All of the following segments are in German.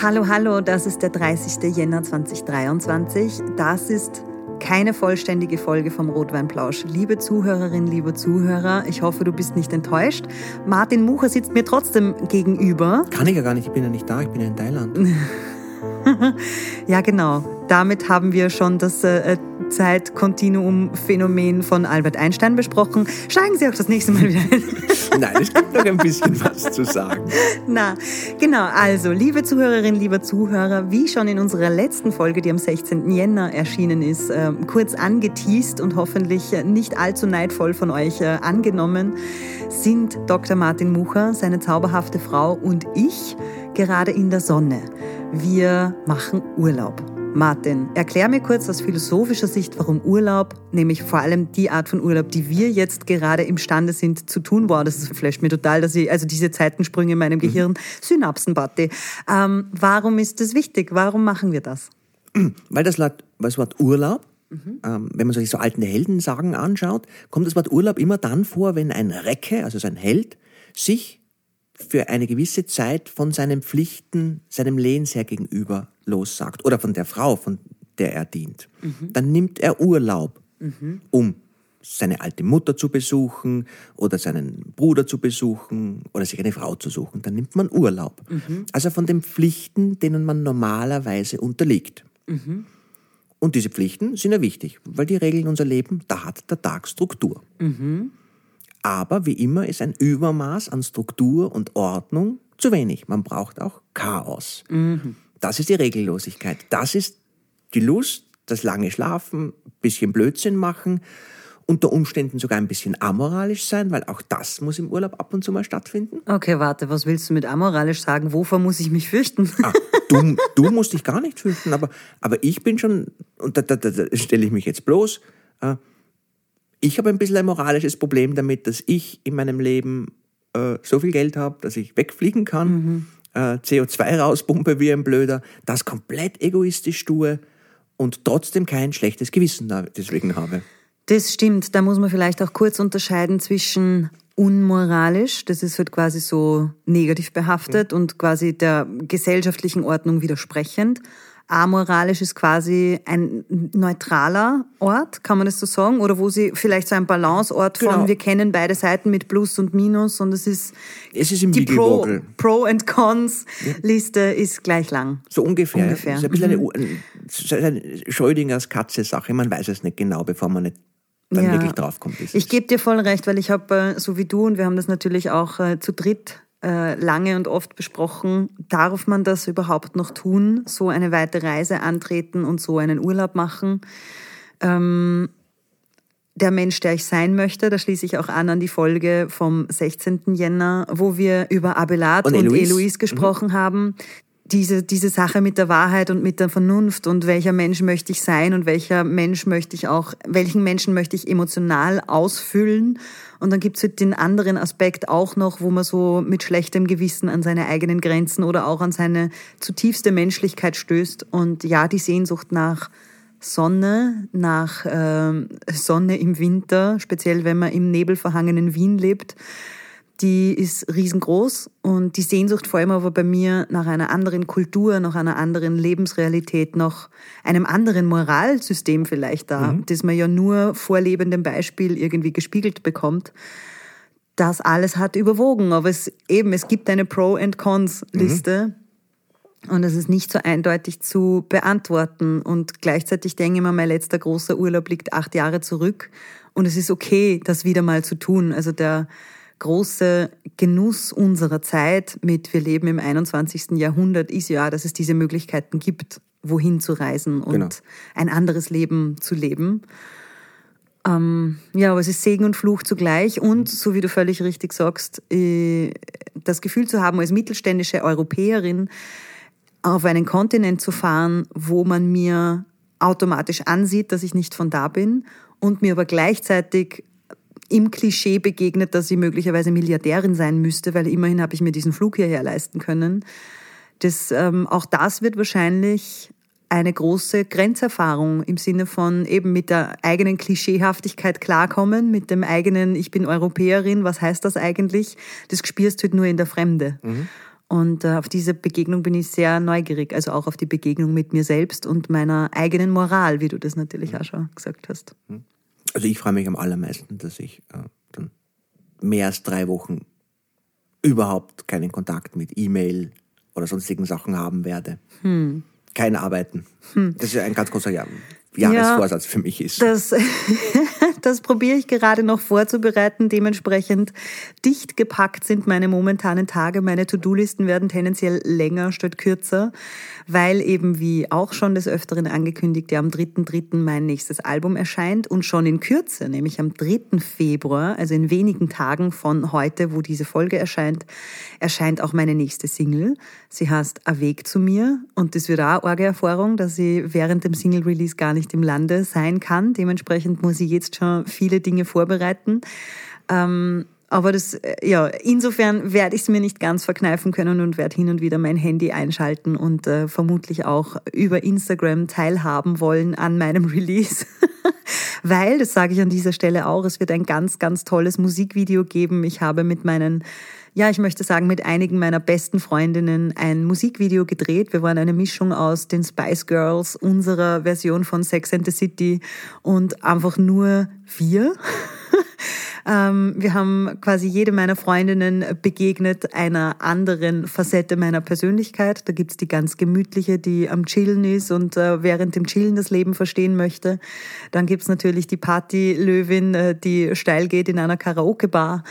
Hallo, hallo, das ist der 30. Jänner 2023. Das ist keine vollständige Folge vom Rotweinplausch. Liebe Zuhörerin, lieber Zuhörer, ich hoffe, du bist nicht enttäuscht. Martin Mucher sitzt mir trotzdem gegenüber. Kann ich ja gar nicht, ich bin ja nicht da, ich bin ja in Thailand. ja, genau. Damit haben wir schon das äh, Zeitkontinuum-Phänomen von Albert Einstein besprochen. Steigen Sie auch das nächste Mal wieder ein. Nein, es gibt noch ein bisschen was zu sagen. Na, genau. Also, liebe Zuhörerinnen, lieber Zuhörer, wie schon in unserer letzten Folge, die am 16. Jänner erschienen ist, äh, kurz angeteased und hoffentlich nicht allzu neidvoll von euch äh, angenommen, sind Dr. Martin Mucher, seine zauberhafte Frau und ich gerade in der Sonne. Wir machen Urlaub. Martin, erklär mir kurz aus philosophischer Sicht, warum Urlaub, nämlich vor allem die Art von Urlaub, die wir jetzt gerade imstande sind zu tun, wow, das flasht mir total, dass ich, also diese Zeitensprünge in meinem Gehirn, mhm. Synapsenparty. Ähm, warum ist das wichtig? Warum machen wir das? Weil das, das Wort Urlaub, mhm. ähm, wenn man sich so alten Heldensagen anschaut, kommt das Wort Urlaub immer dann vor, wenn ein Recke, also sein Held, sich für eine gewisse Zeit von seinen Pflichten seinem Lehnsherr gegenüber lossagt oder von der Frau, von der er dient. Mhm. Dann nimmt er Urlaub, mhm. um seine alte Mutter zu besuchen oder seinen Bruder zu besuchen oder sich eine Frau zu suchen. Dann nimmt man Urlaub. Mhm. Also von den Pflichten, denen man normalerweise unterliegt. Mhm. Und diese Pflichten sind ja wichtig, weil die regeln unser Leben, da hat der Tag Struktur. Mhm. Aber wie immer ist ein Übermaß an Struktur und Ordnung zu wenig. Man braucht auch Chaos. Das ist die Regellosigkeit. Das ist die Lust, das lange Schlafen, bisschen Blödsinn machen, unter Umständen sogar ein bisschen amoralisch sein, weil auch das muss im Urlaub ab und zu mal stattfinden. Okay, warte, was willst du mit amoralisch sagen? Wovor muss ich mich fürchten? Ah, du, du musst dich gar nicht fürchten, aber, aber ich bin schon, und da, da, da, da stelle ich mich jetzt bloß, äh, ich habe ein bisschen ein moralisches Problem damit, dass ich in meinem Leben äh, so viel Geld habe, dass ich wegfliegen kann, mhm. Äh, CO2 rauspumpe wie ein Blöder, das komplett egoistisch tue und trotzdem kein schlechtes Gewissen deswegen habe. Das stimmt. Da muss man vielleicht auch kurz unterscheiden zwischen unmoralisch, das ist halt quasi so negativ behaftet mhm. und quasi der gesellschaftlichen Ordnung widersprechend amoralisch ist quasi ein neutraler Ort, kann man das so sagen? Oder wo sie vielleicht so ein Balanceort von, genau. wir kennen beide Seiten mit Plus und Minus und es ist, es ist die Pro, Pro and Cons Liste ist gleich lang. So ungefähr. ungefähr. Das ist ein bisschen mhm. eine, eine Schrödingers Katze-Sache, man weiß es nicht genau, bevor man nicht dann ja. wirklich draufkommt. Ich gebe dir voll recht, weil ich habe, äh, so wie du, und wir haben das natürlich auch äh, zu dritt lange und oft besprochen, darf man das überhaupt noch tun, so eine weite Reise antreten und so einen Urlaub machen. Ähm, der Mensch, der ich sein möchte, da schließe ich auch an an die Folge vom 16. Jänner, wo wir über Abelard und, und Eloise mhm. gesprochen mhm. haben, diese, diese Sache mit der Wahrheit und mit der Vernunft und welcher Mensch möchte ich sein und welcher Mensch möchte ich auch, welchen Menschen möchte ich emotional ausfüllen. Und dann gibt's halt den anderen Aspekt auch noch, wo man so mit schlechtem Gewissen an seine eigenen Grenzen oder auch an seine zutiefste Menschlichkeit stößt. Und ja, die Sehnsucht nach Sonne, nach äh, Sonne im Winter, speziell wenn man im nebelverhangenen Wien lebt, die ist riesengroß und die Sehnsucht vor allem aber bei mir nach einer anderen Kultur, nach einer anderen Lebensrealität, nach einem anderen Moralsystem vielleicht da, mhm. das man ja nur vor lebendem Beispiel irgendwie gespiegelt bekommt. Das alles hat überwogen, aber es eben, es gibt eine Pro- and Cons-Liste. Mhm. Und es ist nicht so eindeutig zu beantworten. Und gleichzeitig denke ich mir, mein letzter großer Urlaub liegt acht Jahre zurück. Und es ist okay, das wieder mal zu tun. Also der, große Genuss unserer Zeit mit wir leben im 21. Jahrhundert ist ja, dass es diese Möglichkeiten gibt, wohin zu reisen und genau. ein anderes Leben zu leben. Ähm, ja, aber es ist Segen und Fluch zugleich und, so wie du völlig richtig sagst, äh, das Gefühl zu haben, als mittelständische Europäerin auf einen Kontinent zu fahren, wo man mir automatisch ansieht, dass ich nicht von da bin und mir aber gleichzeitig im Klischee begegnet, dass sie möglicherweise Milliardärin sein müsste, weil immerhin habe ich mir diesen Flug hierher leisten können. Das, ähm, auch das wird wahrscheinlich eine große Grenzerfahrung im Sinne von eben mit der eigenen Klischeehaftigkeit klarkommen, mit dem eigenen, ich bin Europäerin, was heißt das eigentlich? Das spürst du halt nur in der Fremde. Mhm. Und äh, auf diese Begegnung bin ich sehr neugierig, also auch auf die Begegnung mit mir selbst und meiner eigenen Moral, wie du das natürlich auch schon gesagt hast. Also ich freue mich am allermeisten, dass ich äh, dann mehr als drei Wochen überhaupt keinen Kontakt mit E-Mail oder sonstigen Sachen haben werde. Hm. Kein Arbeiten. Hm. Das ist ja ein ganz großer Jahr. Jahresvorsatz ja, für mich ist. Das, das probiere ich gerade noch vorzubereiten. Dementsprechend dicht gepackt sind meine momentanen Tage. Meine To-Do-Listen werden tendenziell länger statt kürzer, weil eben wie auch schon des Öfteren angekündigt, ja am 3.3. mein nächstes Album erscheint und schon in Kürze, nämlich am 3. Februar, also in wenigen Tagen von heute, wo diese Folge erscheint, erscheint auch meine nächste Single. Sie heißt A Weg zu mir und das wird auch eine Erfahrung, dass sie während dem Single-Release gar nicht im Lande sein kann. Dementsprechend muss ich jetzt schon viele Dinge vorbereiten. Ähm, aber das, äh, ja, insofern werde ich es mir nicht ganz verkneifen können und werde hin und wieder mein Handy einschalten und äh, vermutlich auch über Instagram teilhaben wollen an meinem Release. Weil, das sage ich an dieser Stelle auch, es wird ein ganz, ganz tolles Musikvideo geben. Ich habe mit meinen ja, ich möchte sagen, mit einigen meiner besten Freundinnen ein Musikvideo gedreht. Wir waren eine Mischung aus den Spice Girls, unserer Version von Sex and the City und einfach nur wir. Ähm, wir haben quasi jede meiner Freundinnen begegnet einer anderen Facette meiner Persönlichkeit. Da gibt's die ganz gemütliche, die am Chillen ist und äh, während dem Chillen das Leben verstehen möchte. Dann gibt's natürlich die Party-Löwin, äh, die steil geht in einer Karaoke-Bar.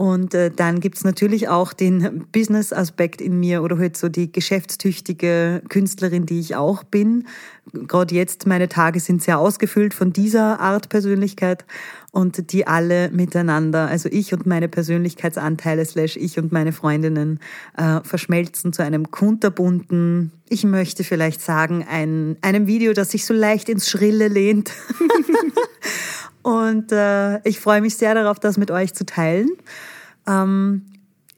Und äh, dann gibt's natürlich auch den Business-Aspekt in mir oder halt so die geschäftstüchtige Künstlerin, die ich auch bin. Gerade jetzt, meine Tage sind sehr ausgefüllt von dieser Art Persönlichkeit und die alle miteinander, also ich und meine Persönlichkeitsanteile slash ich und meine Freundinnen äh, verschmelzen zu einem kunterbunten, ich möchte vielleicht sagen, ein, einem Video, das sich so leicht ins Schrille lehnt. und äh, ich freue mich sehr darauf, das mit euch zu teilen. Ähm,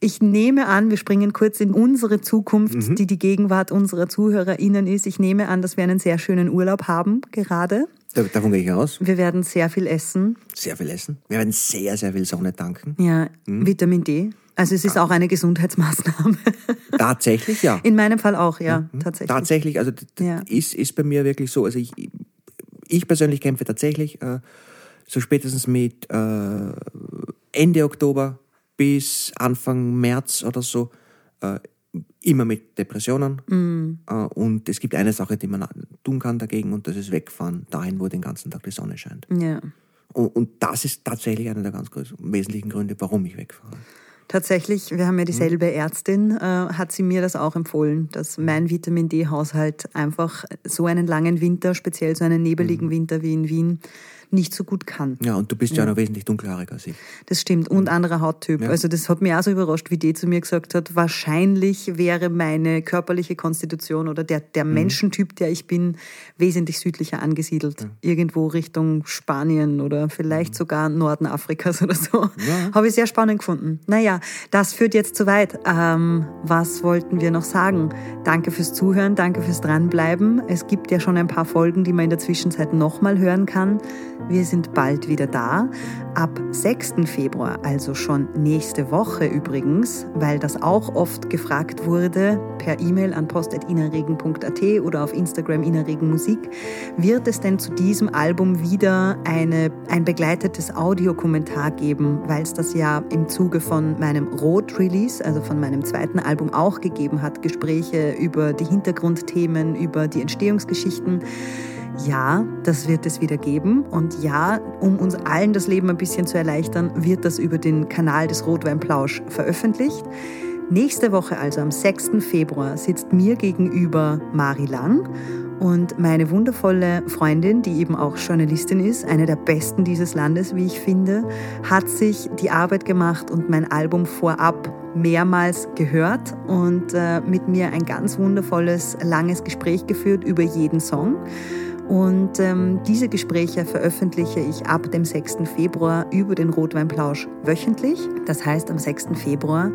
ich nehme an, wir springen kurz in unsere Zukunft, mhm. die die Gegenwart unserer ZuhörerInnen ist. Ich nehme an, dass wir einen sehr schönen Urlaub haben gerade. Davon gehe ich aus. Wir werden sehr viel essen. Sehr viel essen. Wir werden sehr, sehr viel Sonne tanken. Ja, mhm. Vitamin D. Also es ist auch eine Gesundheitsmaßnahme. Tatsächlich, ja. In meinem Fall auch, ja, mhm. tatsächlich. Tatsächlich, also ja. ist, ist bei mir wirklich so. Also ich, ich persönlich kämpfe tatsächlich äh, so spätestens mit äh, Ende Oktober bis Anfang März oder so äh, immer mit Depressionen. Mm. Äh, und es gibt eine Sache, die man tun kann dagegen, und das ist wegfahren, dahin, wo den ganzen Tag die Sonne scheint. Ja. Und, und das ist tatsächlich einer der ganz wesentlichen Gründe, warum ich wegfahre. Tatsächlich, wir haben ja dieselbe mhm. Ärztin, äh, hat sie mir das auch empfohlen, dass mein Vitamin D-Haushalt einfach so einen langen Winter, speziell so einen nebeligen mhm. Winter wie in Wien, nicht so gut kann. Ja, und du bist ja, ja noch wesentlich dunkelhaarig als ich. Das stimmt. Und anderer Hauttyp. Ja. Also das hat mich auch so überrascht, wie die zu mir gesagt hat, wahrscheinlich wäre meine körperliche Konstitution oder der, der mhm. Menschentyp, der ich bin, wesentlich südlicher angesiedelt. Ja. Irgendwo Richtung Spanien oder vielleicht mhm. sogar Norden Afrikas oder so. Ja. Habe ich sehr spannend gefunden. Naja, das führt jetzt zu weit. Ähm, was wollten wir noch sagen? Danke fürs Zuhören, danke fürs Dranbleiben. Es gibt ja schon ein paar Folgen, die man in der Zwischenzeit nochmal hören kann. Wir sind bald wieder da. Ab 6. Februar, also schon nächste Woche übrigens, weil das auch oft gefragt wurde, per E-Mail an post.inaregen.at oder auf Instagram inaregenmusik, wird es denn zu diesem Album wieder eine, ein begleitetes Audiokommentar geben, weil es das ja im Zuge von meinem Rot-Release, also von meinem zweiten Album auch gegeben hat, Gespräche über die Hintergrundthemen, über die Entstehungsgeschichten. Ja, das wird es wieder geben. Und ja, um uns allen das Leben ein bisschen zu erleichtern, wird das über den Kanal des Rotweinplausch veröffentlicht. Nächste Woche, also am 6. Februar, sitzt mir gegenüber Mari Lang und meine wundervolle Freundin, die eben auch Journalistin ist, eine der besten dieses Landes, wie ich finde, hat sich die Arbeit gemacht und mein Album vorab mehrmals gehört und äh, mit mir ein ganz wundervolles, langes Gespräch geführt über jeden Song. Und ähm, diese Gespräche veröffentliche ich ab dem 6. Februar über den Rotweinplausch wöchentlich. Das heißt, am 6. Februar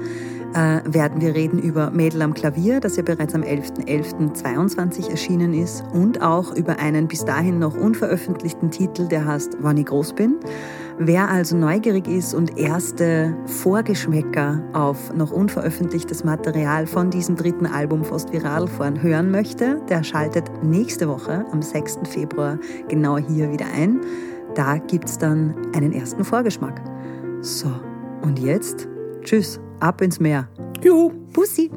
äh, werden wir reden über Mädel am Klavier, das ja bereits am 11.11.22 erschienen ist und auch über einen bis dahin noch unveröffentlichten Titel, der heißt Wann ich groß bin. Wer also neugierig ist und erste Vorgeschmäcker auf noch unveröffentlichtes Material von diesem dritten Album Fast Viral fahren hören möchte, der schaltet nächste Woche am 6. Februar genau hier wieder ein. Da gibt es dann einen ersten Vorgeschmack. So, und jetzt, tschüss, ab ins Meer. Juhu. Pussy.